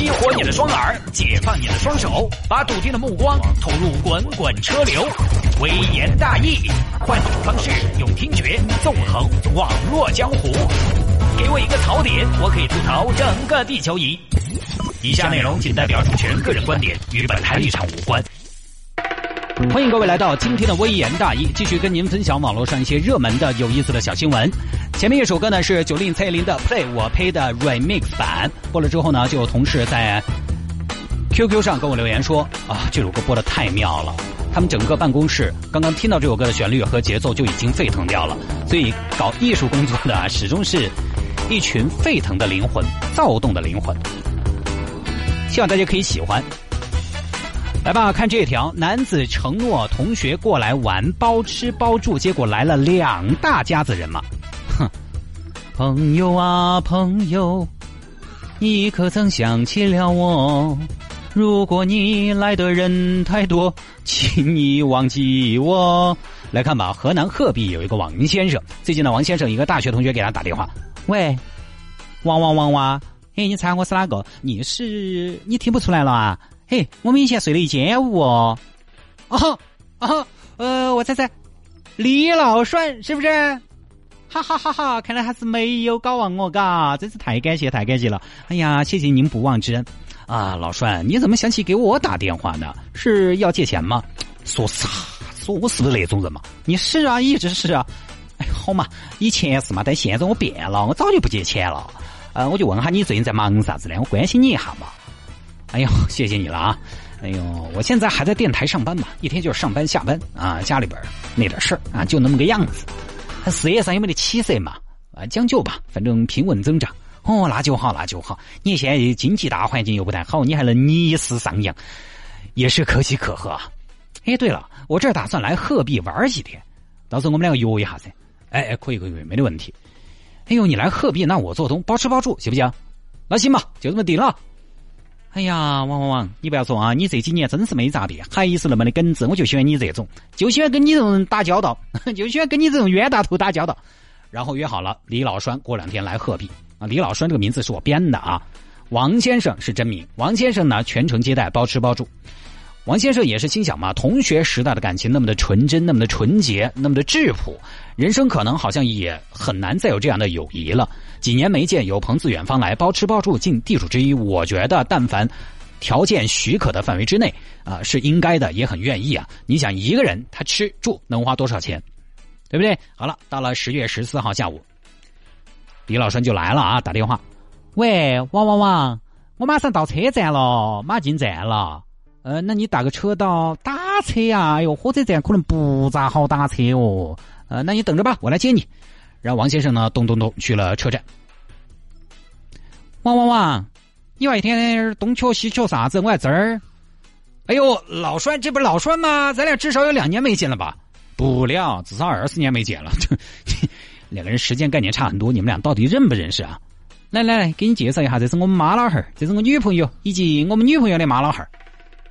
激活你的双耳，解放你的双手，把笃定的目光投入滚滚车流。微言大义，换种方式用听觉纵横网络江湖。给我一个槽点，我可以吐槽整个地球仪。以下内容仅代表主持人个人观点，与本台立场无关。欢迎各位来到今天的微言大义，继续跟您分享网络上一些热门的、有意思的小新闻。前面一首歌呢是九令蔡依林的《Play》，我配的 Remix 版。播了之后呢，就有同事在 QQ 上跟我留言说：“啊，这首歌播的太妙了！他们整个办公室刚刚听到这首歌的旋律和节奏就已经沸腾掉了。所以搞艺术工作的，始终是一群沸腾的灵魂、躁动的灵魂。希望大家可以喜欢。”来吧，看这条：男子承诺同学过来玩，包吃包住，结果来了两大家子人嘛。哼，朋友啊朋友，你可曾想起了我？如果你来的人太多，请你忘记我。来看吧，河南鹤壁有一个王先生，最近呢，王先生一个大学同学给他打电话，喂，王王王王，嘿，你猜我是哪个？你是你听不出来了啊？嘿，我们以前睡了一间屋哦，啊啊，呃，我猜猜，李老栓是不是？哈哈哈哈！看来还是没有搞忘我，嘎，真是太感谢太感谢了！哎呀，谢谢您不忘之恩啊，老栓，你怎么想起给我打电话呢？是要借钱吗？说啥？说我是不是那种人嘛？你是啊，一直是啊。哎，好嘛，以前是嘛，但现在我变了，我早就不借钱了。呃，我就问下你最近在忙啥子呢？我关心你一下嘛。哎呦，谢谢你了啊！哎呦，我现在还在电台上班嘛，一天就是上班下班啊，家里边那点事儿啊，就那么个样子。事业上有没得起色嘛？啊，将就吧，反正平稳增长。哦，那就好，那就好。你现在经济大环境又不太好，你还能逆势上扬，也是可喜可贺啊。哎，对了，我这打算来鹤壁玩几天，到时候我们两个约一下噻。哎哎，可以可以，没得问题。哎呦，你来鹤壁，那我做东包吃包住，行不行？那行吧，就这么定了。哎呀，王王王，你不要说啊，你这几年真是没咋的，还是那么的耿直。我就喜欢你这种，就喜欢跟你这种人打交道，就喜欢跟你这种冤大头打交道。然后约好了，李老栓过两天来鹤壁啊。李老栓这个名字是我编的啊，王先生是真名。王先生呢，全程接待，包吃包住。王先生也是心想嘛，同学时代的感情那么的纯真，那么的纯洁，那么的质朴，人生可能好像也很难再有这样的友谊了。几年没见，有朋自远方来，包吃包住，尽地主之谊。我觉得，但凡条件许可的范围之内，啊，是应该的，也很愿意啊。你想一个人他吃住能花多少钱，对不对？好了，到了十月十四号下午，李老栓就来了啊，打电话，喂，王王王，我马上到车站了，马进站了。呃，那你打个车到打车呀？哎呦，火车站可能不咋好打车哦。呃，那你等着吧，我来接你。然后王先生呢，咚咚咚去了车站。王王王，你外一天东瞧西瞧啥子？我在这儿。哎呦，老栓，这不是老栓吗？咱俩至少有两年没见了吧？不了，至少二十年没见了。两个人时间概念差很多，你们俩到底认不认识啊？来来来，给你介绍一下，这是我们妈老汉儿，这是我女朋友，以及我们女朋友的妈老汉儿。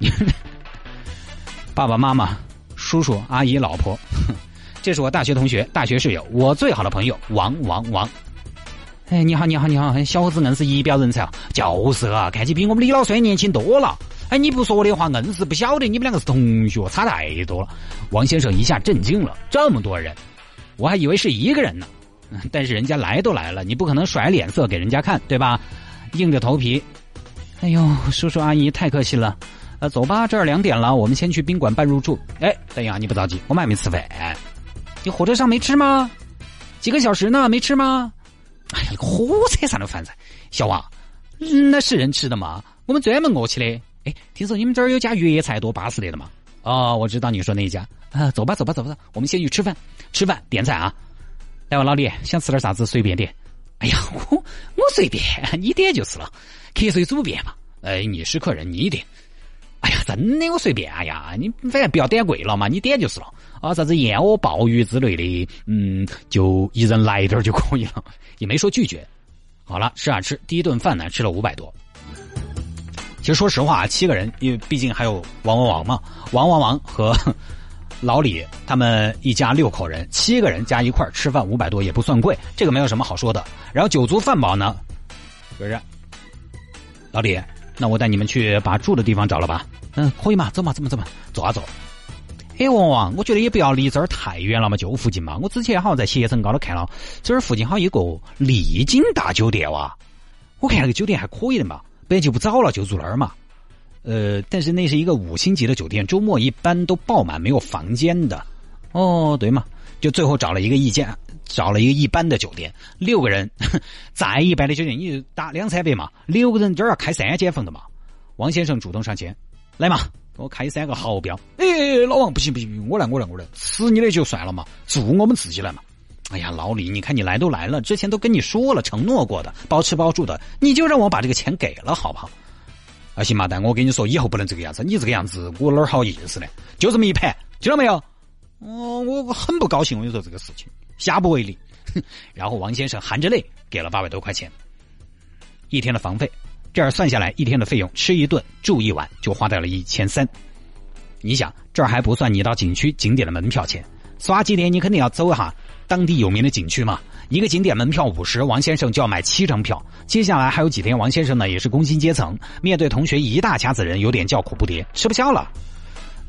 爸爸妈妈、叔叔阿姨、老婆，这是我大学同学、大学室友，我最好的朋友王王王。哎，你好，你好，你好，小伙子硬是一表人才啊！就是啊，看起比我们李老帅年轻多了。哎，你不说的话，硬是不晓得你们两个是同学，差太多了。王先生一下震惊了，这么多人，我还以为是一个人呢。但是人家来都来了，你不可能甩脸色给人家看，对吧？硬着头皮。哎呦，叔叔阿姨，太客气了。呃，走吧，这儿两点了，我们先去宾馆办入住。哎，等一下，你不着急，我们还没吃饭。你火车上没吃吗？几个小时呢，没吃吗？哎呀，火车上的饭菜，小王，那是人吃的吗？我们专门饿起的。哎，听说你们这儿有家粤菜多巴适的的嘛？哦，我知道你说那一家。啊，走吧，走吧，走吧，我们先去吃饭。吃饭点菜啊！来，我老李，想吃点啥子随便点。哎呀，我我随便，你点就是了。客随主便嘛。哎，你是客人，你点。真的我随便。哎呀，你反正不要点贵了嘛，你点就是了。啊，啥子燕窝、鲍鱼之类的，嗯，就一人来一点就可以了，也没说拒绝。好了，吃啊吃，第一顿饭呢吃了五百多。其实说实话啊，七个人，因为毕竟还有王王王嘛，王王王和 老李他们一家六口人，七个人加一块吃饭五百多也不算贵，这个没有什么好说的。然后酒足饭饱呢，不是，老李。那我带你们去把住的地方找了吧。嗯，可以嘛，走嘛，走嘛，走嘛，坐啊坐。哎，王王，我觉得也不要离这儿太远了嘛，就附近嘛。我之前好像在携程高头看了，这儿附近好像有个丽景大酒店哇。我看那个酒店还可以的嘛，不然就不早了，就住那儿嘛。呃，但是那是一个五星级的酒店，周末一般都爆满，没有房间的。哦，对嘛，就最后找了一个一间，找了一个一般的酒店，六个人，再一般的酒店你就打两三百嘛，六个人这儿要开三间房的嘛。王先生主动上前，来嘛，给我开三个豪标。哎，老王不行不行，我来我来我来，吃你的就算了嘛，住我们自己来嘛。哎呀，老李，你看你来都来了，之前都跟你说了，承诺过的，包吃包住的，你就让我把这个钱给了，好不好？啊，行嘛，但我跟你说，以后不能这个样子，你这个样子，我哪儿好意思呢？就这么一盘，听到没有？哦，我很不高兴，我跟你说这个事情，下不为例。然后王先生含着泪给了八百多块钱，一天的房费，这样算下来，一天的费用，吃一顿住一晚就花掉了一千三。你想，这还不算你到景区景点的门票钱，耍几天你肯定要走哈。当地有名的景区嘛，一个景点门票五十，王先生就要买七张票。接下来还有几天，王先生呢也是工薪阶层，面对同学一大家子人，有点叫苦不迭，吃不消了。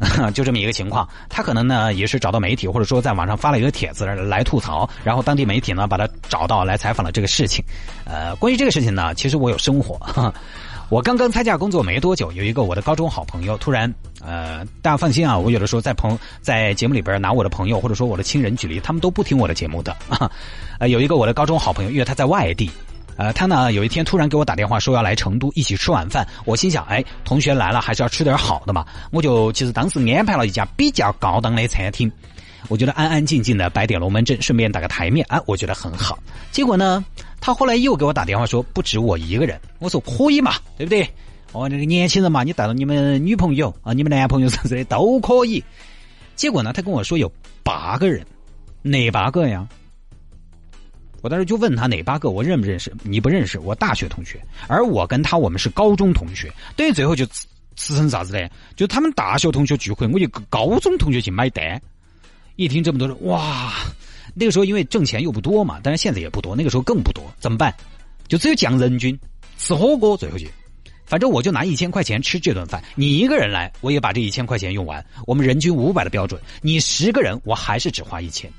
就这么一个情况，他可能呢也是找到媒体，或者说在网上发了一个帖子来吐槽，然后当地媒体呢把他找到来采访了这个事情。呃，关于这个事情呢，其实我有生活。我刚刚参加工作没多久，有一个我的高中好朋友突然，呃，大家放心啊，我有的时候在朋在节目里边拿我的朋友或者说我的亲人举例，他们都不听我的节目的啊。呃，有一个我的高中好朋友，因为他在外地，呃，他呢有一天突然给我打电话说要来成都一起吃晚饭，我心想，哎，同学来了还是要吃点好的嘛，我就其实当时安排了一家比较高档的餐厅。我觉得安安静静的摆点龙门阵，顺便打个台面啊，我觉得很好。结果呢，他后来又给我打电话说不止我一个人。我说可以嘛，对不对？哦，那个年轻人嘛，你带着你们女朋友啊，你们男朋友啥子的都可以。结果呢，他跟我说有八个人，哪八个呀？我当时就问他哪八个，我认不认识？你不认识，我大学同学，而我跟他我们是高中同学。等于最后就吃成啥子呢？就他们大学同学聚会，我就高中同学去买单。一听这么多人，哇！那个时候因为挣钱又不多嘛，当然现在也不多，那个时候更不多，怎么办？就只有讲人均，吃火锅最后去。反正我就拿一千块钱吃这顿饭，你一个人来，我也把这一千块钱用完。我们人均五百的标准，你十个人，我还是只花一千。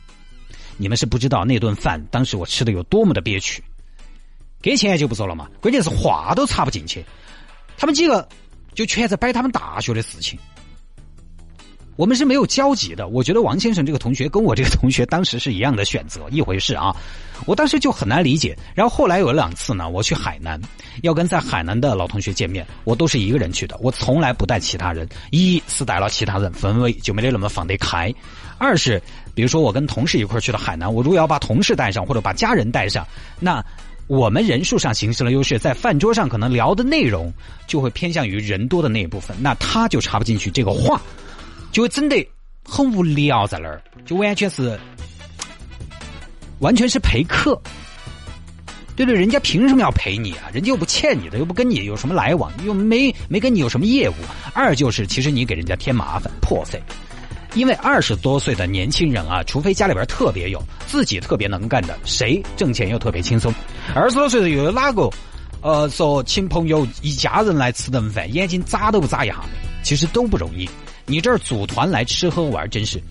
你们是不知道那顿饭当时我吃的有多么的憋屈。给钱就不说了嘛，关键是话都插不进去。他们几个就全在摆他们大学的事情。我们是没有交集的。我觉得王先生这个同学跟我这个同学当时是一样的选择一回事啊。我当时就很难理解。然后后来有两次呢，我去海南，要跟在海南的老同学见面，我都是一个人去的，我从来不带其他人。一是带了其他人，氛围就没得那么放得开；二是，比如说我跟同事一块去了海南，我如果要把同事带上或者把家人带上，那我们人数上形成了优势，在饭桌上可能聊的内容就会偏向于人多的那一部分，那他就插不进去这个话。就会整得很无聊，在那儿就完全是，完全是陪客。对对，人家凭什么要陪你啊？人家又不欠你的，又不跟你有什么来往，又没没跟你有什么业务。二就是，其实你给人家添麻烦破费，因为二十多岁的年轻人啊，除非家里边特别有，自己特别能干的，谁挣钱又特别轻松。二十多岁的又有哪个，呃，说请朋友一家人来吃顿饭，眼睛眨都不眨一下，其实都不容易。你这儿组团来吃喝玩，真是，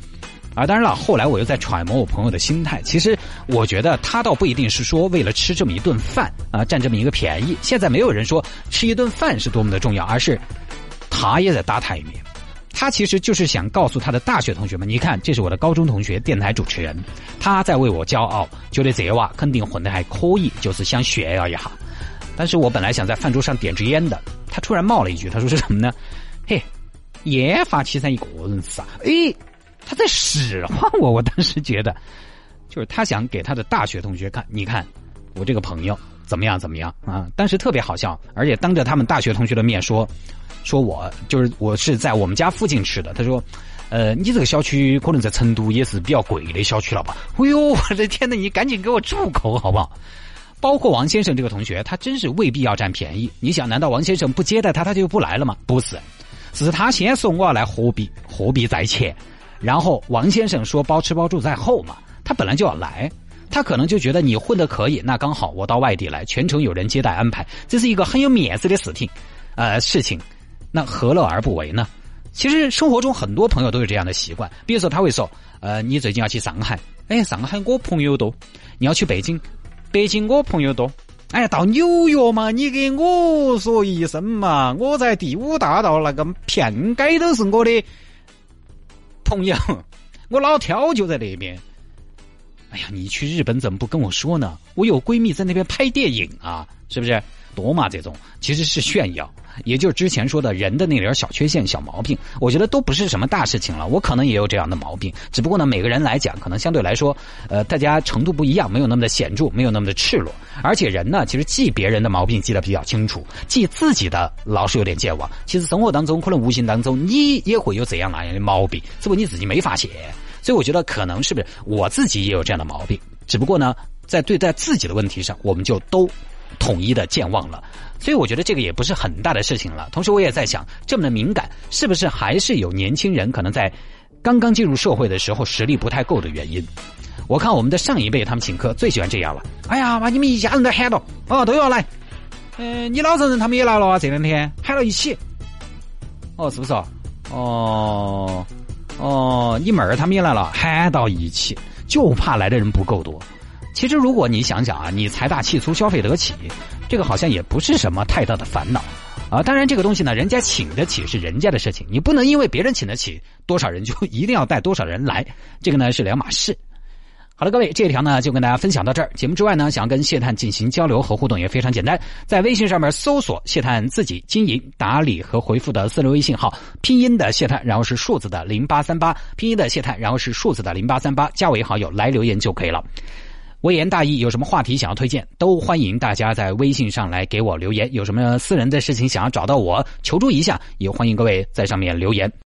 啊，当然了，后来我又在揣摩我朋友的心态。其实我觉得他倒不一定是说为了吃这么一顿饭啊，占这么一个便宜。现在没有人说吃一顿饭是多么的重要，而是他也在打台面。他其实就是想告诉他的大学同学们，你看，这是我的高中同学，电台主持人，他在为我骄傲，觉得这娃肯定混得还可以，就是想炫耀一下。但是我本来想在饭桌上点支烟的，他突然冒了一句，他说是什么呢？嘿。研发七三，一个人是啊？诶，他在使唤我。我当时觉得，就是他想给他的大学同学看，你看我这个朋友怎么样怎么样啊？当时特别好笑，而且当着他们大学同学的面说，说我就是我是在我们家附近吃的。他说，呃，你这个小区可能在成都也是比较贵的小区了吧？哎呦，我的天呐，你赶紧给我住口好不好？包括王先生这个同学，他真是未必要占便宜。你想，难道王先生不接待他，他就不来了吗？不是。是他先说我要来货币，货币在前，然后王先生说包吃包住在后嘛。他本来就要来，他可能就觉得你混的可以，那刚好我到外地来，全程有人接待安排，这是一个很有面子的事情。呃事情，那何乐而不为呢？其实生活中很多朋友都有这样的习惯，比如说他会说，呃，你最近要去上海，哎，上海我朋友多；你要去北京，北京我朋友多。哎呀，到纽约嘛，你给我说一声嘛，我在第五大道那个片街都是我的朋友，我老挑就在那边。哎呀，你去日本怎么不跟我说呢？我有闺蜜在那边拍电影啊，是不是？多嘛这种其实是炫耀，也就是之前说的人的那点小缺陷、小毛病，我觉得都不是什么大事情了。我可能也有这样的毛病，只不过呢，每个人来讲，可能相对来说，呃，大家程度不一样，没有那么的显著，没有那么的赤裸。而且人呢，其实记别人的毛病记得比较清楚，记自己的老是有点健忘。其实生活当中，可能无形当中你也会有这样那样的毛病，只不过你自己没发现。所以我觉得可能是不是我自己也有这样的毛病，只不过呢，在对待自己的问题上，我们就都。统一的健忘了，所以我觉得这个也不是很大的事情了。同时，我也在想，这么的敏感，是不是还是有年轻人可能在刚刚进入社会的时候实力不太够的原因？我看我们的上一辈他们请客最喜欢这样了。哎呀，把你们一家人都喊到，哦，都要来。嗯，你老丈人他们也来了啊，这两天喊到一起。哦，是不是？哦，哦，你妹儿他们也来了，喊到一起，就怕来的人不够多。其实，如果你想想啊，你财大气粗，消费得起，这个好像也不是什么太大的烦恼啊。当然，这个东西呢，人家请得起是人家的事情，你不能因为别人请得起多少人就一定要带多少人来，这个呢是两码事。好了，各位，这条呢就跟大家分享到这儿。节目之外呢，想要跟谢探进行交流和互动也非常简单，在微信上面搜索谢探自己经营打理和回复的私人微信号，拼音的谢探，然后是数字的零八三八，拼音的谢探，然后是数字的零八三八，加为好友来留言就可以了。微言大义，有什么话题想要推荐，都欢迎大家在微信上来给我留言。有什么私人的事情想要找到我求助一下，也欢迎各位在上面留言。